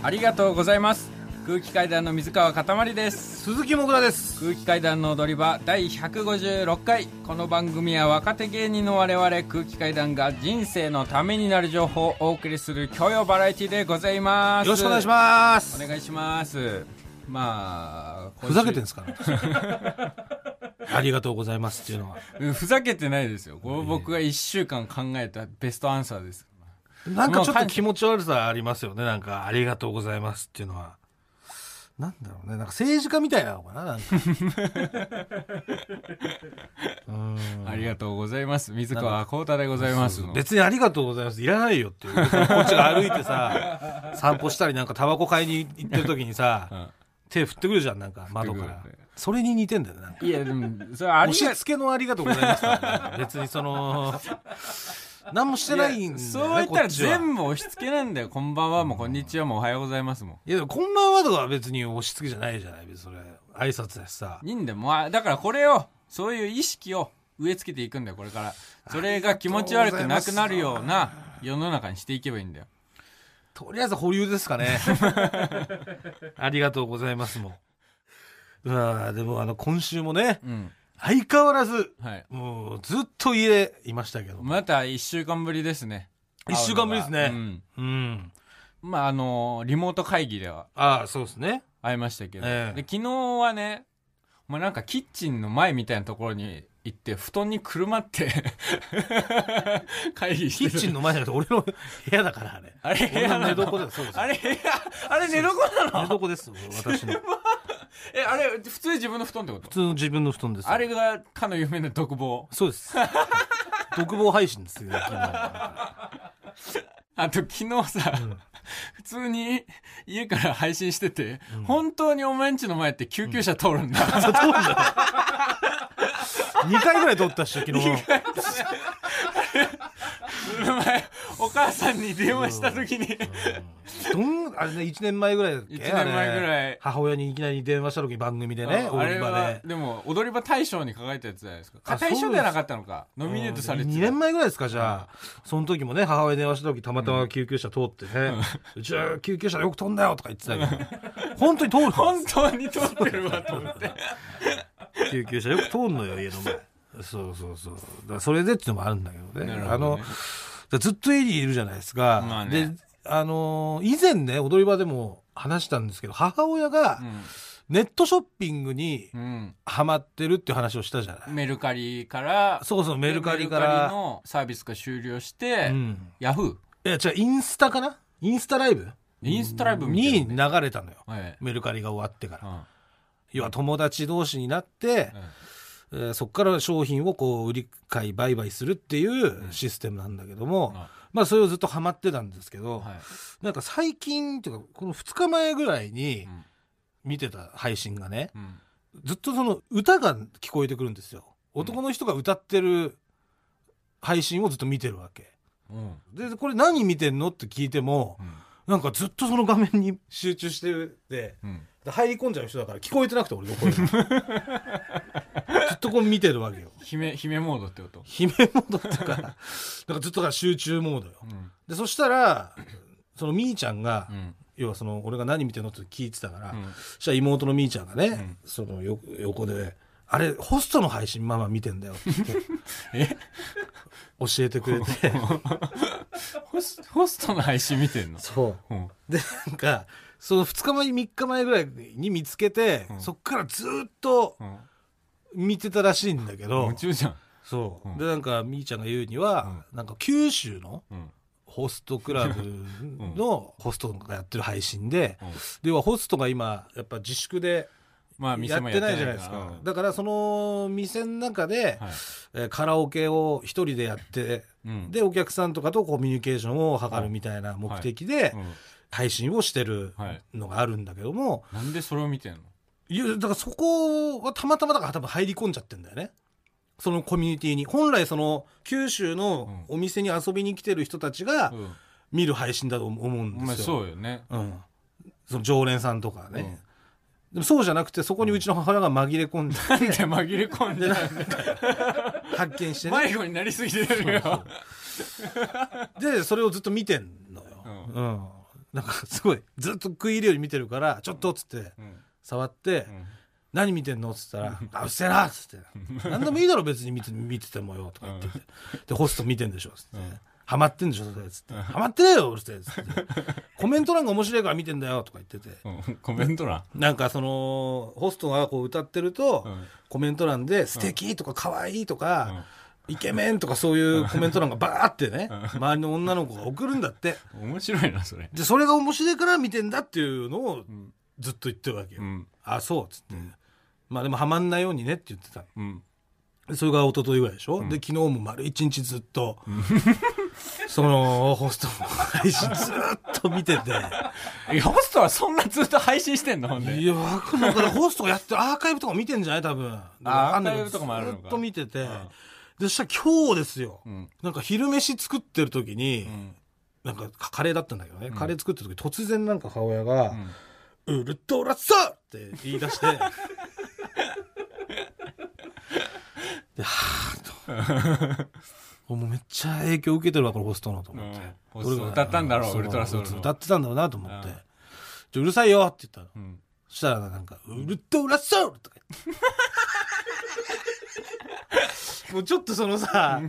ありがとうございます。空気階段の水川かたまりです。鈴木もぐらです。空気階段の踊り場第156回。この番組は若手芸人の我々空気階段が人生のためになる情報をお送りする教養バラエティでございます。よろしくお願いします。お願いします。まあふざけてんですか ありがとうございますっていうのは。うんふざけてないですよ。これ僕が1週間考えたベストアンサーですなんかちょっと気持ち悪さありますよね。なんかありがとうございますっていうのは。なんだろうね。なんか政治家みたいなのかななんか。うん。ありがとうございます。水川幸太でございますの。別にありがとうございます。いらないよっていう。こっちが歩いてさ 散歩したりなんかタバコ買いに行ってる時にさ、うん。手振ってくるじゃんなんか窓から。それに似てんだよねなんか。いやでもそれありが押し付けのありがとうございます別にその何もしてないんだよねそう言ったら全部押し付けなんだよ。こんばんは。もこんにちは。もおはようございます。もいやでもこんばんはとかは別に押し付けじゃないじゃない別にそれ挨拶だしさ。いいんだよ。もうあだからこれをそういう意識を植え付けていくんだよこれから。それが気持ち悪くなくなるような世の中にしていけばいいんだよ。とりあえず保留ですかね。ありがとうございますもう。うわでもあの今週もねうん相変わらずはい。もうずっと家でいましたけどまた1週間ぶりですね。一週間ぶりですね。会うん。うん。まああのリモート会議ではああそうですね。会いましたけど、ええ。で昨日はねまあなんかキッチンの前みたいなところに行って布団にくるまって会議してる。キッチンの前じゃなくて俺の 部屋だからあれ。あれ部屋なの？あれ部屋あれ寝床なの？寝床です私の。普 えあれ普通に自分の布団ってこと？通の自分の布団です。あれがかの有名な独房？そうです。独房配信ですよ昨日あと昨日さ、普通に家から配信してて、本当にお前んちの前って救急車通るんだ、2回ぐらい撮ったっしょ昨日。お前お母さんに電話した時に、どんあれね1年前ぐらいだっけ？一年前ぐらい。母親にいきなり電話した時番組でね踊り場はででも踊り場大賞に輝いたやつじゃないですか。あ大賞じゃなかったのか。ノミネートされてた。2年前ぐらいですかじゃあ。その時もね母親に電話した時たまたま救急車通ってね「うちは救急車よく飛んだよ」とか言ってたけど本当に通るの？本当に通ってるわと思って。救急車よく通るのよ家の前そうそうそう。だそれでっていうのもあるんだけどね。ね。あのずっと家にいるじゃないですか、まあね。であのー以前ね踊り場でも話したんですけど母親がネットショッピングにうん、うんハマってるっていう話をしたじゃない、メルカリからそうそうメルカリから。のサービスが終了して、うん。ヤフいや違うインスタかな？インスタライブ？ーインスタライブに流れたのよ。はいメルカリが終わってから。うん。要は友達同士になって、えーそこから商品をこう売り買い売買するっていうシステムなんだけども、あ。まあそれをずっとハマってたんですけど、はい。なんか最近っていうかこの2日前ぐらいにうん。見てた配信がねうん。ずっとその歌が聞こえてくるんですよ。男の人が歌ってる配信をずっと見てるわけ。うん。でこれ何見てんのって聞いてもうん。なんかずっとその画面に集中しててうん。入り込んじゃう人だから聞こえてなくて俺の声 っとこう見てるわけよ。姫姫モードってこと？姫モードっていうか なんかずっとだから集中モードよ。うん。でそしたらそのみーちゃんが、うん。要はその俺が何見てんのって聞いてたから、うん。そしたら妹のみーちゃんがね、ん。そのよ横で「あれホストの配信ママ見てんだよ」って え？教えてくれて。ホスホストの配信見てんの？そう。うん。でなんかその2日前3日前ぐらいに見つけて、うん。そっからずっとうん見てたらしいんだけど。夢中じゃん。そう、うん。でなんかみーちゃんが言うには、なんか九州のうん。ホストクラブの ホストがやってる配信で、うん。ではホストが今やっぱ自粛でまあやってないじゃないですか、だからその店の中で、はい。えーカラオケを一人でやって、うん。でお客さんとかとコミュニケーションを図るみたいな目的でうん。配信をしてるはい。のがあるんだけども、なんでそれを見てんの？いやだからそこはたまたまだから多分入り込んじゃってんだよね。そのコミュニティに。本来その九州のお店に遊びに来てる人たちがうん。見る配信だと思うんですよ、そうよね。うん、その常連さんとかね、でもそうじゃなくてそこにうちの母親が紛れ込んでなんで紛れ込んで 発見してね。迷子になりすぎてるよ。でそれをずっと見てんのよ、ううん。なんかすごいずっと食い入るように見てるから「ちょっと」っつってうん触ってうん「何見てんの?」っつったら「あうっせえな」っつって「何でもいいだろ別に見て見ててもよ」とか言ってて。でホスト見てんでしょ？っつって。うん「ハマってんでしょ？それ」っつって「ハマってねえようるせえ」っつって「コメント欄が面白いから見てんだよ」とか言ってて。うん。コメント欄？なんかそのホストがこう歌ってると、うん。コメント欄で「素敵とか「可愛いとか、イケメン」とかそういうコメント欄がバーってね、周りの女の子が送るんだって。面白いなそれ。でそれが面白いから見てんだっていうのをんずっと言ってるわけよ、うん。あそうっつって、まあでもハマんないようにねって言ってた。うん。でそれが一昨日ぐらいでしょ、で昨日も丸一日ずっと、そのホストの配信ずっと見てて。ホストはそんなずっと配信してんの？ほんで。いや、わからホストがやってるアーカイブとか見てんじゃない？多分。わかんないけどアーカイブとかもあるのか。ずっと見てて。んで、そしたら今日ですよ。ん。なんか昼飯作ってる時に、ん。なんかカレーだったんだけどね。カレー作ってる時突然なんか母親が、ウルトラサーって言い出して、で、はぁと。もうめっちゃ影響受けてるわ、このホストのと思って。うんホスト歌ったんだろうそウルトラソウルの歌ってたんだろうなと思ってうん。ちょうるさいよって言ったの。うんそしたらなんか、ウルトラソウルとか言って。もうちょっとそのさ、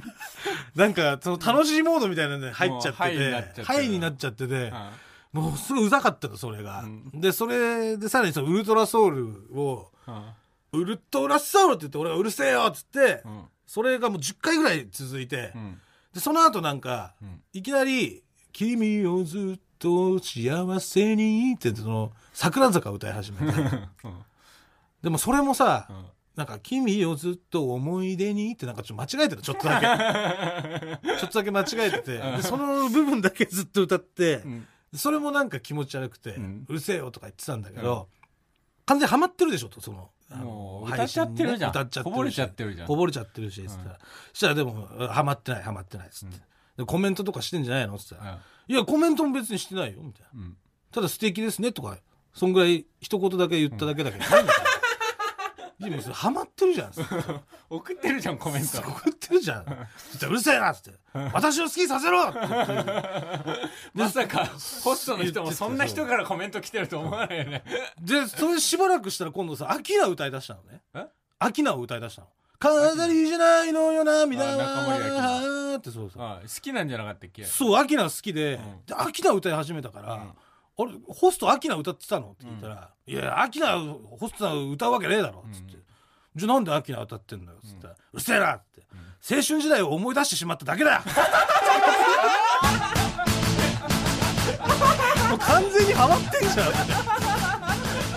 なんかその楽しいモードみたいなのに入っちゃってもうハイになっちゃってて、るハもうすごいうざかったの、それが。ん。で、それでさらにそのウルトラソウルを、あウルトラソウルって言って俺がうるせえよっつって、うん。それがもう10回ぐらい続いて、うん。で、その後なんか、んいきなり、君をずっと幸せにってその、桜坂歌い始めて。でもそれもさ、ん。なんか、君をずっと思い出にってなんかちょっと間違えてた、ちょっとだけ。ちょっとだけ間違えてて。で、その部分だけずっと歌って、んそれもなんか気持ち悪くて、んうるせえよとか言ってたんだけど、完全にハマってるでしょ、と、その。もう歌っちゃってるじゃんねこぼれちゃってるじゃんこぼれちゃってるし、つったら。そしたらでも、ハマってない、ハマってない、つって。でコメントとかしてんじゃないの？つったら。いや、コメントも別にしてないよ、みたいな。うんただ素敵ですねとか、そんぐらい一言だけ言っただけだけど、何みたいな。いや、もハマってるじゃん。送ってるじゃんコメント送ってるじゃん。うるせえなっつって。私を好きにさせろって言って まさかホストの人もそんな人からコメント来てると思わないよねで、それしばらくしたら今度さ、アキナ歌い出したのね。え？アキナを歌い出したの。飾りじゃないのよ涙あ中森明はってそうそう。あ好きなんじゃなかったっけ？そう、アキナ好きで、んで、アキナ歌い始めたから、あれ、ホストアキナ歌ってたの？って聞いたら、いや、アキナ、ホスト歌うわけねえだろ、つって。じゃあなんでアキナ歌ってんだよ、つったら、うるせえな！って、青春時代を思い出してしまっただけだよ。もう完全にハマってんじゃん、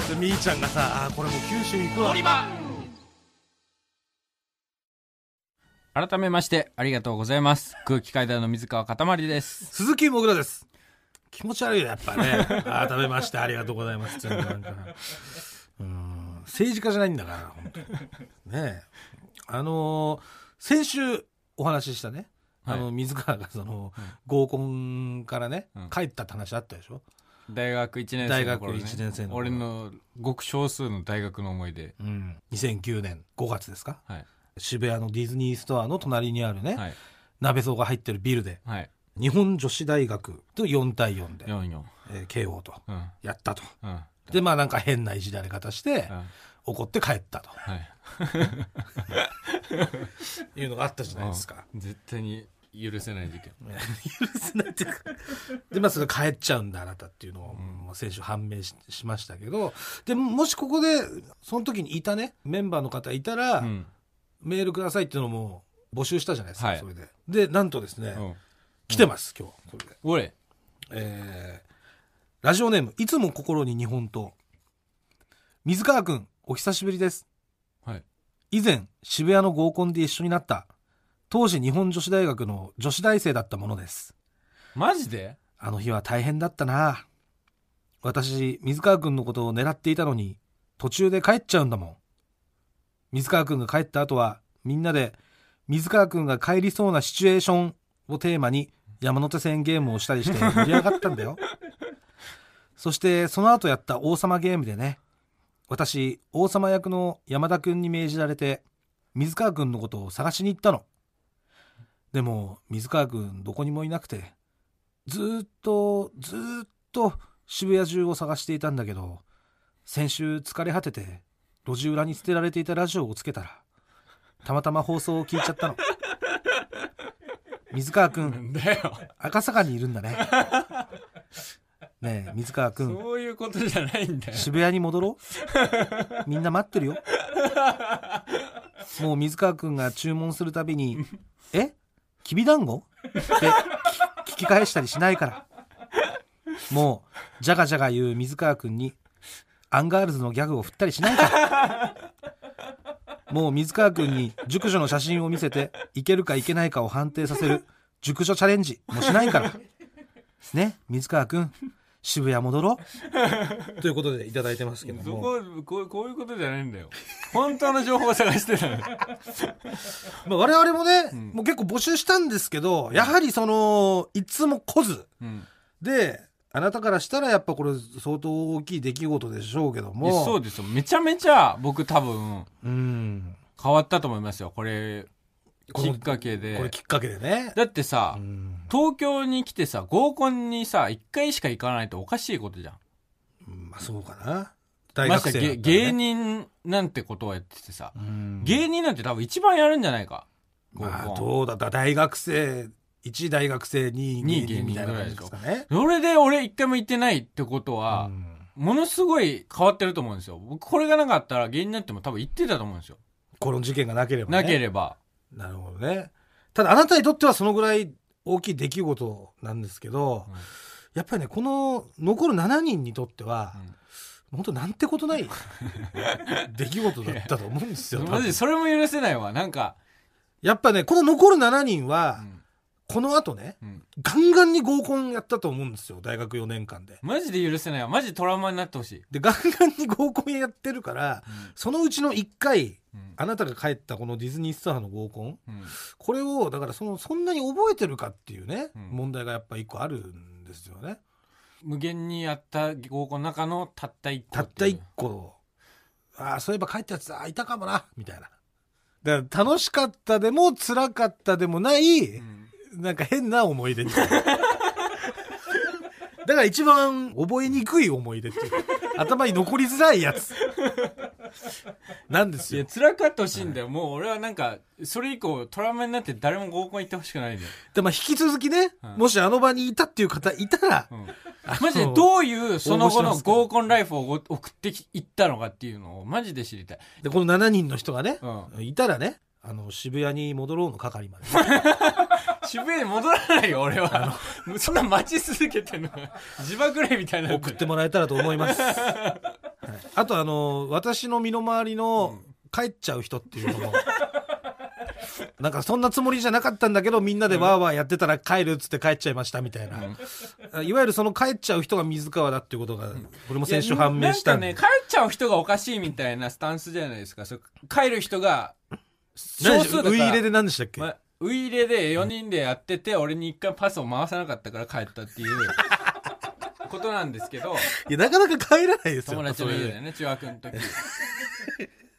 で、みーちゃんがさ、あーこれもう九州行くわ。改めましてありがとうございます。空気階段の水川かたまりです。鈴木もぐらです。気持ち悪いよ、やっぱね。改めましてありがとうございますってなんか。うん、政治家じゃないんだから、本当に。ねえ。あのー先週お話ししたね、あの、水川がその、合コンからね、うん。帰ったって話あったでしょ？大学1年生の頃、ね、大学一年生の頃。俺のごく少数の大学の思い出。うん。2009年5月ですか？はい。渋谷のディズニーストアの隣にあるね、はい。鍋蔵が入ってるビルで、はい日本女子大学と4対4で、44えー慶応とうん。やったと。うん。で、まあなんか変ないじられ方して、うん。怒って帰ったと。はい。いうのがあったじゃないですか。うん。絶対に許せない事件。許せないっていうか。で、まあそれ帰っちゃうんだ、あなたっていうのを、もう先週判明ししましたけど、で、もしここで、その時にいたね、メンバーの方いたら、うん。メールくださいっていうのも募集したじゃないですか、はい。それで。で、なんとですね、うん来てます、今日、これで。俺えーラジオネーム、いつも心に日本刀。水川くん、お久しぶりです。はい以前、渋谷の合コンで一緒になった、当時日本女子大学の女子大生だったものです。マジで？あの日は大変だったな。私、水川くんのことを狙っていたのに、途中で帰っちゃうんだもん。水川くんが帰った後は、みんなで、水川くんが帰りそうなシチュエーションをテーマに、山手線ゲームをしたりして盛り上がったんだよ。そして、その後やった王様ゲームでね、私、王様役の山田くんに命じられて、水川くんのことを探しに行ったの。でも、水川くんどこにもいなくて、ずっと、ずっと渋谷中を探していたんだけど先週疲れ果てて路地裏に捨てられていたラジオをつけたらたまたま放送を聞いちゃったの水川くん。だよ。赤坂にいるんだね。ねえ水川くん。そういうことじゃないんだよ。渋谷に戻ろう？みんな待ってるよ。もう水川くんが注文するたびに「え？きびだんご?」って聞き返したりしないから。もうじゃがじゃが言う水川くんにアンガールズのギャグを振ったりしないからもう水川くんに熟女の写真を見せていけるかいけないかを判定させる熟女チャレンジもしないから。ね水川くん渋谷戻ろう。ということでいただいてますけども。そここうこういうことじゃないんだよ。本当の情報を探してたの。まあ、我々もね、ん。もう結構募集したんですけどやはりそのいつも来ず。うん。であなたからしたらやっぱこれ相当大きい出来事でしょうけども。そうですよ。めちゃめちゃ僕多分うん。変わったと思いますよ。これきっかけで。これきっかけでね。だってさ、うん。東京に来てさ合コンにさ1回しか行かないとおかしいことじゃん。まあそうかな。大学生ね。芸人なんてことをやっててさ、うん。芸人なんて多分一番やるんじゃないか。まあどうだった大学生1大学生2二芸人みたいな感じですかね。それで俺一回も行ってないってことは、うん。ものすごい変わってると思うんですよ。僕これがなかったら芸人になっても多分行ってたと思うんですよ、この事件がなければ、ね、なければ。なるほどね。ただあなたにとってはそのぐらい大きい出来事なんですけど、うん。やっぱりねこの残る7人にとっては、本当なんてことない 出来事だったと思うんですよマジでそれも許せないわ。なんか、やっぱねこの残る7人は、うんこの後ねうん。ガンガンに合コンやったと思うんですよ大学4年間で。マジで許せない。わマジでトラウマになってほしい、でガンガンに合コンやってるからそのうちの1回うん。あなたが帰ったこのディズニースターの合コンうん。これをだからそのそんなに覚えてるかっていうね、うん。問題がやっぱ一個あるんですよね。無限にやった合コンの中のたった一個たった一個。ああそういえば帰ったやつあいたかもなみたいな。だから楽しかったでも辛かったでもない、うんなんか変な思い出いな。だから一番覚えにくい思い出っていうか頭に残りづらいやつ。なんですよ。いや。辛かってほしいんだよ、もう俺はなんかそれ以降トラウマになって誰も合コン行ってほしくないんだよ、でまあ引き続きね、うん。もしあの場にいたっていう方いたら、うん。あのマジでどういうその後の合コンライフを送っていったのかっていうのをマジで知りたい、でこの7人の人がね、うん、いたらねあの渋谷に戻ろうの係まで 渋谷に戻らないよ俺は。そんな待ち続けてんの。自爆霊みたいな。送ってもらえたらと思います、はい。あとあの私の身の回りの帰っちゃう人っていうのも、なんかそんなつもりじゃなかったんだけどみんなでワーワーやってたら帰るっつって帰っちゃいましたみたいな、いわゆるその帰っちゃう人が水川だっていうことがこれも先週判明したんなんかね帰っちゃう人がおかしいみたいなスタンスじゃないですか。そう帰る人が少数だから。ウイイレで何でしたっけ、まあ、ウイイレで4人でやってて、俺に1回パスを回さなかったから帰ったっていう ことなんですけど。いやなかなか帰らないですよ。友達の家でね中学の時。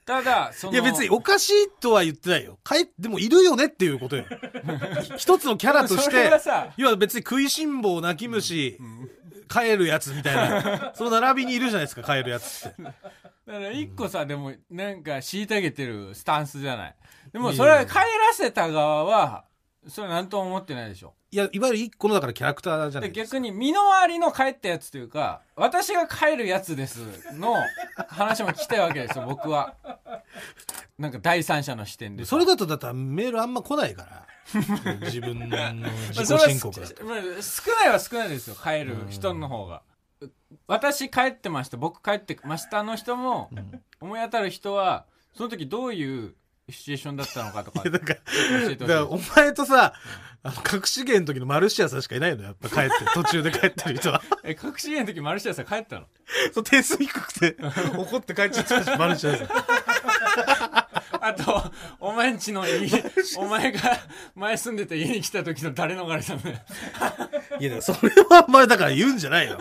ただそのいや別におかしいとは言ってないよ。帰でもいるよねっていうことよ。一つのキャラとしそれてはさ。要は別に食いしん坊泣き虫、帰るやつみたいな。その並びにいるじゃないですか帰るやつって。だから一個さ、でもなんか虐げてるスタンスじゃないでもそれは帰らせた側はそれは何とも思ってないでしょ。いやいわゆる一個のだからキャラクターじゃなでいですか。逆に身の回りの帰ったやつというか私が帰るやつですの話も聞きたいわけですよ 僕は。なんか第三者の視点でそれだとだったらメールあんま来ないから。自分の自己申告だと。まあ少ないは少ないですよ帰る人の方が。私帰ってました僕帰ってましたの人も思い当たる人はその時どういうシチュエーションだったのかとかだからお前とさあの隠し芸の時のマルシアさんしかいないのよやっぱ帰って 途中で帰ってる人はえ隠し芸の時マルシアさん帰ったの？そう点数低くて怒って帰っちゃったしマルシアさん あとお前んちの家お前が前住んでた家に来た時の誰逃れたのねいや、それはお前だから言うんじゃないよ、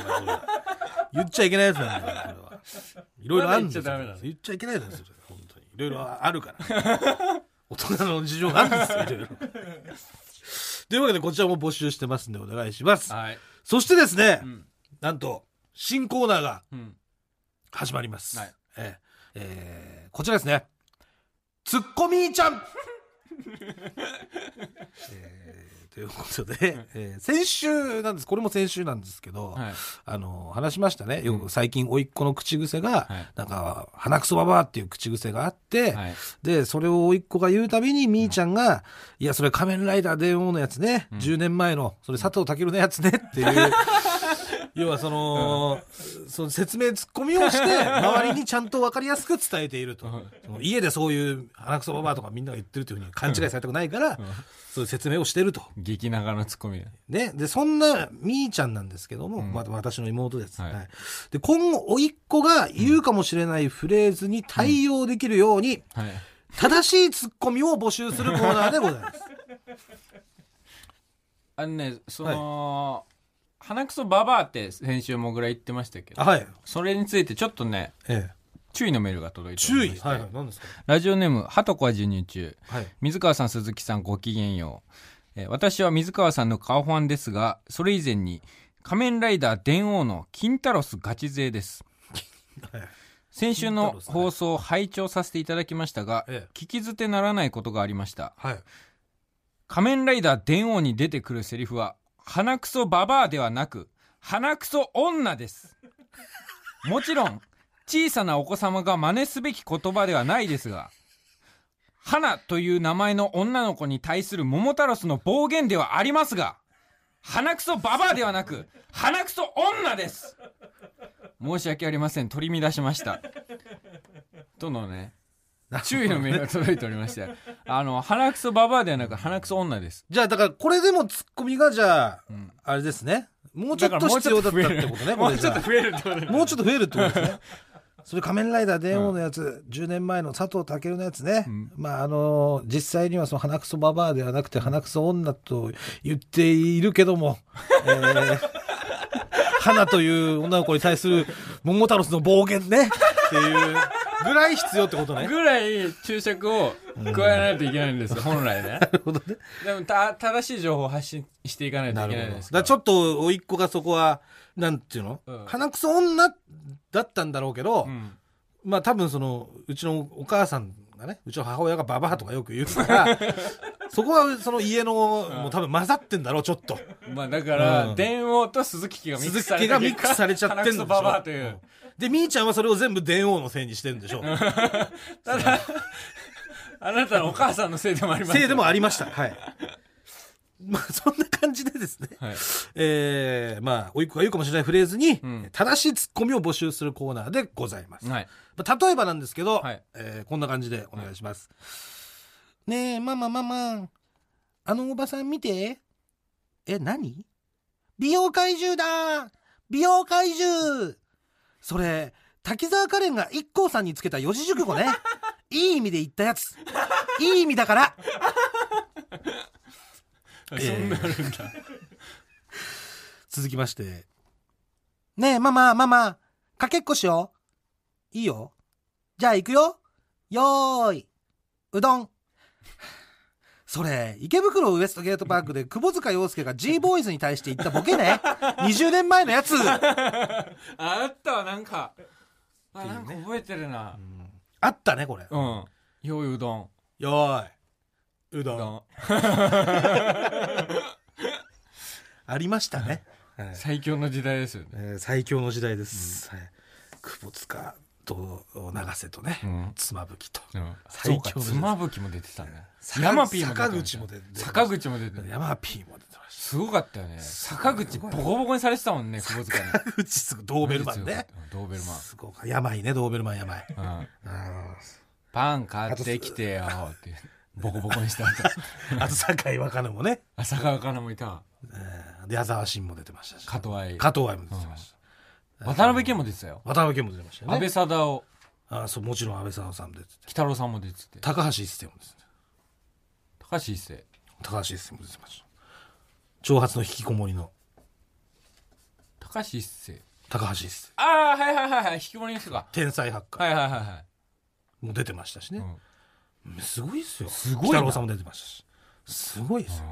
言っちゃいけないやつなんだよ、それは。いろいろあるんですよ。言っちゃダメなの。言っちゃいけないですよ。いろいろあるから。大人の事情があるんですよ、いろいろ。というわけで、こちらも募集してますんで、お願いします。はい、そしてですね、ん。なんと新コーナーがうん。始まります、はい。えーえーこちらですね。ツッコミーちゃん。えーということで、えー先週なんです。これも先週なんですけど、はい。あの話しましたね。よく最近甥っ子の口癖が、はい。なんか「鼻くそばば」っていう口癖があって、はい。でそれを甥っ子が言うたびにみーちゃんが「いやそれ仮面ライダー電王のやつね、うん。10年前のそれ佐藤健のやつね」っていう。要はその、その説明ツッコミをして 周りにちゃんと分かりやすく伝えていると、家でそういう鼻くそばばとかみんなが言ってるというふうに勘違いされたくないから、そういう説明をしてると。激長のツッコミでね、でそんなみーちゃんなんですけども、うん。まあ、私の妹です、はい。はい。で今後甥っ子が言うかもしれないフレーズに対応できるように、はい正しい。ツッコミを募集するコーナーでございますあのねその、鼻くそババアって先週もぐらい言ってましたけどあはい、それについてちょっとねええ、注意のメールが届いて注意。はいはい何ですか？ラジオネームはとこは授乳中。はい。水川さん鈴木さんごきげんよう、えー私は水川さんの顔ファンですがそれ以前に仮面ライダー電王の金太郎スガチ勢です。はい。先週の放送を拝聴させていただきましたが、ええ。聞き捨てならないことがありました。はい。仮面ライダー電王に出てくるセリフは鼻くそババアではなく鼻くそ女です。もちろん小さなお子様が真似すべき言葉ではないですが花という名前の女の子に対する桃太郎の暴言ではありますが鼻くそババアではなく鼻くそ女です。申し訳ありません。取り乱しました。とのね。注意のメールが届いておりまして。あの鼻くそババアではなく鼻くそ女です。じゃあだからこれでもツッコミがじゃあ、ん。あれですね。もうちょっと必要だったってことねこれじゃあ。増えるってこともうちょっと増えるってことですね。それ仮面ライダー電王のやつ、10年前の佐藤健のやつね、ん。まああの実際にはその鼻くそババアではなくて鼻くそ女と言っているけども、えー、花という女の子に対する桃太郎の暴言ね。っていうぐらい必要ってことね。ぐらい注釈を加えないといけないんですよ、本来ね。なるほどね。でもた正しい情報を発信していかないといけないですだからちょっと甥っ子がそこはなんていうの、うん。鼻くそ女だったんだろうけど、うん。まあ多分そのうちのお母さんがねうちの母親がババアとかよく言うから そこはその家のもう多分混ざってんだろうちょっと。まあだから、うん。電王と鈴木家がミックスされ鈴木がミックスされちゃってんでしょ。鼻くそババアという。うんでみーちゃんはそれを全部電王のせいにしてるんでしょ ただ、あなたのお母さんのせいでもありますせいでもありました。はい。まあそんな感じでですね、はい。えー、まあ甥っ子が言うかもしれないフレーズに、うん。正しいツッコミを募集するコーナーでございます、はい。まあ例えばなんですけど、はい。えーこんな感じでお願いします。ねえ、ママママ、あのおばさん見て。え、何？美容怪獣だ美容怪獣それ、滝沢カレンが一 k さんにつけた四字熟語ね。いい意味で言ったやつ。いい意味だから。そんなあるんだ。続きまして。ねえ、ママ、ママ、かけっこしよう。いいよ。じゃあ行くよ。よーい。うどん。それ、池袋ウエストゲートパークで窪塚洋介が G ボーイズに対して言ったボケね。20年前のやつ。ああったわ、なんか。あ、なんか覚えてるな。あったね、これ。うん。よいうどん。よーい。うどん。うどん。ありましたね。はい最強の時代ですよね。えー最強の時代です。はい窪塚と永瀬とね、うん妻夫木と。うん最強妻夫木も出てたね。坂山 P も出てた坂口も出てた坂口も出てた。山 P も出てましすごかったよね。坂口ボコボコにされてたもんね、窪塚に。た。坂口すぐドーベルマンね。うんドーベルマン。すごか病ね、ドーベルマン病。うんうんパン買ってきてよって。ボコボコにした後。あと酒井若菜もね、朝川かなもいたで矢沢慎も出てましたし。加藤愛。加藤愛も出てました。渡辺謙も出てたよ。渡辺謙も出てましたよね。安倍貞夫、あそうもちろん安倍貞夫さんも出てて。北郎さんも出てて。高橋一生も出てて。高橋一生。高橋一生も出てました。長髪の引きこもりの高橋一生。高橋一生。ああ、はいはいはいはい。引きこもりの人か。天才ハッカはいはいはいはい。ーも出てましたしね。うんすごいですよ。すごいな北郎さんも出てましたし。すごいですよ。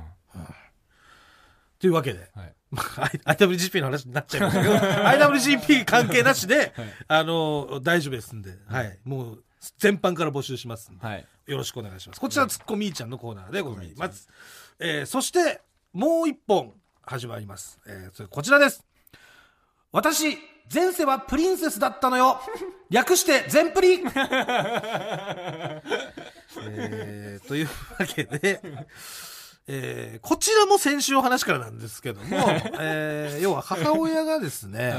というわけで、はいまあ IWGP の話になっちゃいましたけど、IWGP 関係なしで、はいあの、大丈夫ですんで、はい。もう、全般から募集しますんで、はいよろしくお願いします。こちら、ツッコミーちゃんのコーナーでございます。えーそして、もう一本始まります。えーそれこちらです。私、前世はプリンセスだったのよ。略して、全プリ。えーというわけで、えーこちらも先週の話からなんですけども、えー要は母親がですね、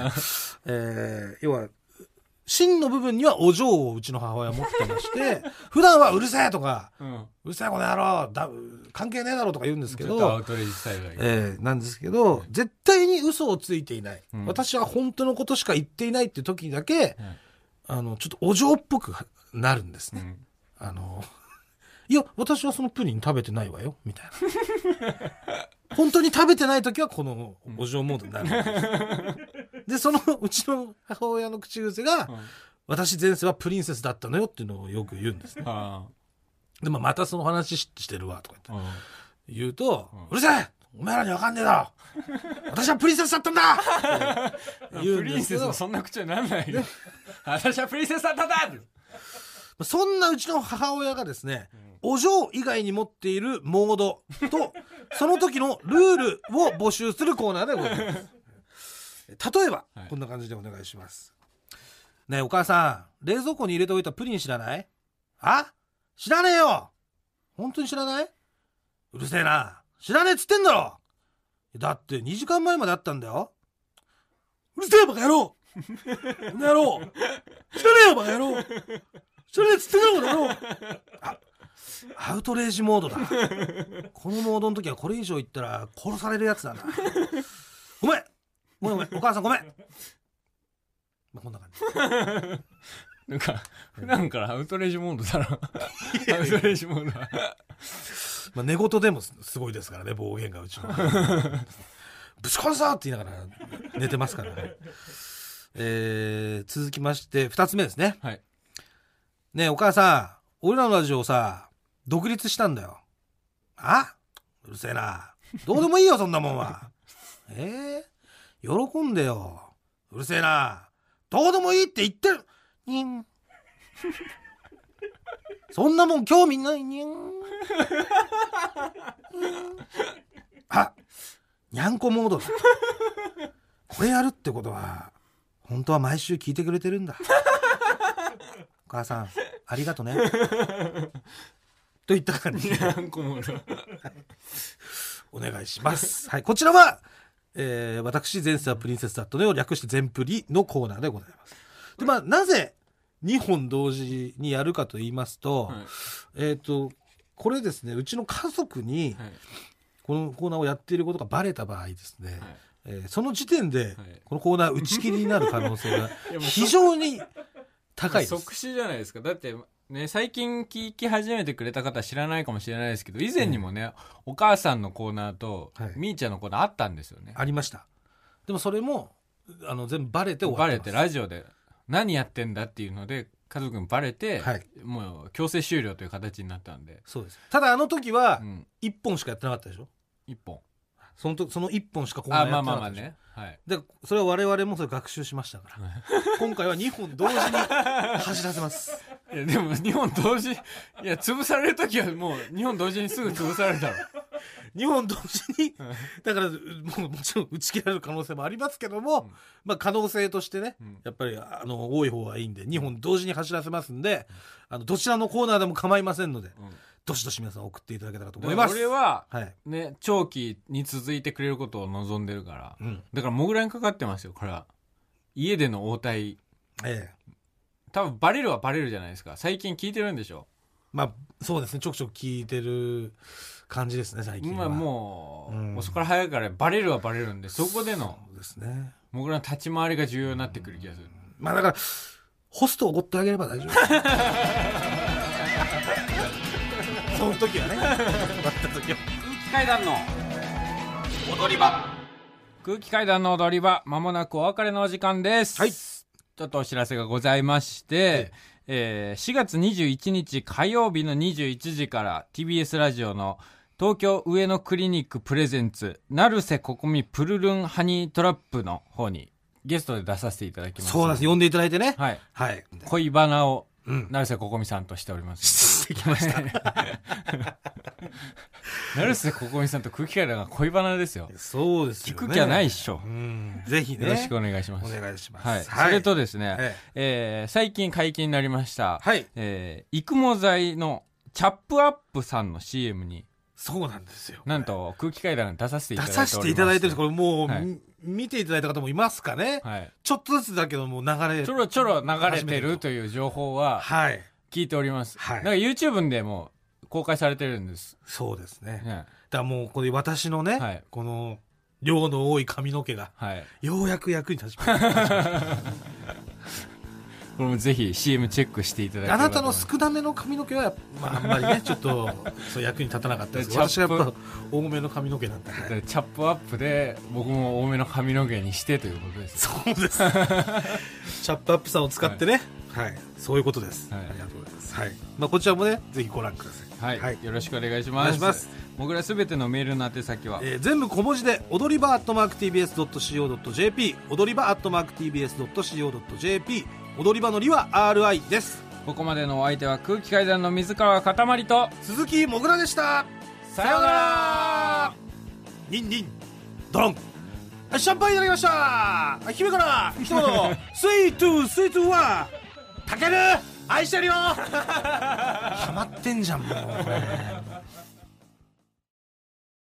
えー要は、真の部分にはお嬢をうちの母親は持ってまして、普段はうるせえとか、うん。うるせえこの野郎だ、関係ねえだろとか言うんですけどえーなんですけど、絶対に嘘をついていない、うん。私は本当のことしか言っていないっていう時だけ、あの、ちょっとお嬢っぽくなるんですね。うん。あの、いや、私はそのプリン食べてないわよ、みたいな。本当に食べてない時はこのお嬢モードになるんでそのうちの母親の口癖が、うん。私前世はプリンセスだったのよっていうのをよく言うんですね。あで、まあ、またその話ししてるわ、とか言ってあ言うと、うん。うるせえ!お前らにわかんねえだろ!私はプリンセスだったんだ!っ て言うプリンセスもそんな口はなんないよ。私はプリンセスだったんだ!そんなうちの母親がですね、お嬢以外に持っているモードと、その時のルールを募集するコーナーでございます。例えば、はい。こんな感じでお願いします。ねえ、お母さん、冷蔵庫に入れておいたプリン知らない？あ？知らねえよ！本当に知らない？うるせえな。知らねえっつってんだろ！だって2時間前まであったんだよ。うるせえバカ野郎！この野郎！知らねえよバカ野郎！知らねえっつってんだろこの野郎！あアウトレイジモードだ。このモードの時はこれ以上言ったら殺されるやつだな。ごめん。ごめんごめん。お母さんごめん。まあこんな感じ。なんか普段からアウトレイジモードだろ。アウトレイジモードは。まあ、寝言でもすすごいですからね暴言がうちの。ぶち殺すぞって言いながら寝てますからね、えー、続きまして2つ目ですね。はい。ねえお母さん。俺らのラジオさ独立したんだよ。あ？うるせえな。どうでもいいよそんなもんは。え？ー、喜んでよ。うるせえな。どうでもいいって言ってる。にん。そんなもん興味ない。にん。あにゃんこモードだ。これやるってことは本当は毎週聞いてくれてるんだ。お母さんありがとね。といった感じでお願いします。はい、こちらは、えー私、前世はプリンセスだったのを略して全プリのコーナーでございます。で、まあ、なぜ2本同時にやるかと言いますと、はい。えっ、と、これですね、うちの家族にはい。このコーナーをやっていることがバレた場合ですね、はい。えーその時点ではい。このコーナー打ち切りになる可能性が 非常に高いです。即死じゃないですか。だってね最近聞き始めてくれた方知らないかもしれないですけど以前にもね、お母さんのコーナーと、はい。みーちゃんのコーナーあったんですよね。ありました。でもそれも、あの、全部バレて終わバレってます。てラジオで何やってんだっていうので家族にバレて、はい。もう強制終了という形になったんで、そうです。ただあの時はう、ん、1本しかやってなかったでしょ？一本その時その1本しかコーナーあやってなかったでしょ。ね。はい。でそれは我々もそれ学習しましたから。今回は2本同時に走らせます。いやでも日本同時いや潰される時はもう日本同時にすぐ潰されるだろ2本同時にだからもうもちろん打ち切られる可能性もありますけども、うん。まあ可能性としてねうん。やっぱりあの多い方がいいんで2本同時に走らせますんであのどちらのコーナーでも構いませんのでうんどしどし皆さん送っていただけたらと思います。俺ははい、ね長期に続いてくれることを望んでるからうん。だからモグラにかかってますよこれは。家での応対。ええ。多分バレるはバレるじゃないですか。最近聞いてるんでしょ。まあそうですね。ちょくちょく聞いてる感じですね最近は。今もう、うん。遅から早いからバレるはバレるんでそこでのそうですね。モグラの立ち回りが重要になってくる気がする。まあだからホストをおごってあげれば大丈夫 その時はねなった時は空気階段の踊り場空気階段の踊り場まもなくお別れのお時間ですはいちょっとお知らせがございまして、えー4月21日火曜日の21時から TBS ラジオの東京上野クリニックプレゼンツ、成瀬ここみプルルンハニートラップの方にゲストで出させていただきます。そうなんです。呼んでいただいてね。はい。はい。恋バナを、うん。成瀬ここみさんとしております。してきました。成瀬ここみさんと空気階段が恋バナですよ。そうですよね。聞く気はないっしょう。ん。ぜひね。よろしくお願いします。お願いします。はい。それとですね、ええー最近解禁になりました、はい。えー育毛剤のチャップアップさんの CM に、そうなんですよ。なんと空気階段に出させていた出だいております。させていただいてるんです。これもう、はいみ見ていただいた方もいますかね。はい。ちょっとずつだけどもう流れ。ちょろちょろ流れてるという情報ははい。聞いております。はいなんか YouTube でも公開されてるんです。そうですね。だかね、らもう、これ私のね、はいこの、量の多い髪の毛が、はい。ようやく役に立ちました。これもぜひ CM チェックしていただけれあなたの少なめの髪の毛は、まあ、あんまりね、ちょっと、そう役に立たなかったですけど。私はやっぱ、多めの髪の毛なんで。はいでチャップアップで僕も多めの髪の毛にしてということです。そうです。チャップアップさんを使ってね。はい。そういうことです。はいありがとうございます。はい。まあ、こちらもね、ぜひご覧ください。はい、よろしくお願いします。お願いします僕らすべてのメールの宛先は、えー全部小文字で踊り場アットマーク TBS.CO.JP 踊り場アットマーク TBS.CO.JP 踊り場のりは RI です。ここまでのお相手は空気階段の水川かたまりと、鈴木もぐらでした。さようなら。ニンニン。ドロン。はいシャンパンいただきました。はい姫から一言 スイートスイートはたける愛してるよ。ハマってんじゃんもう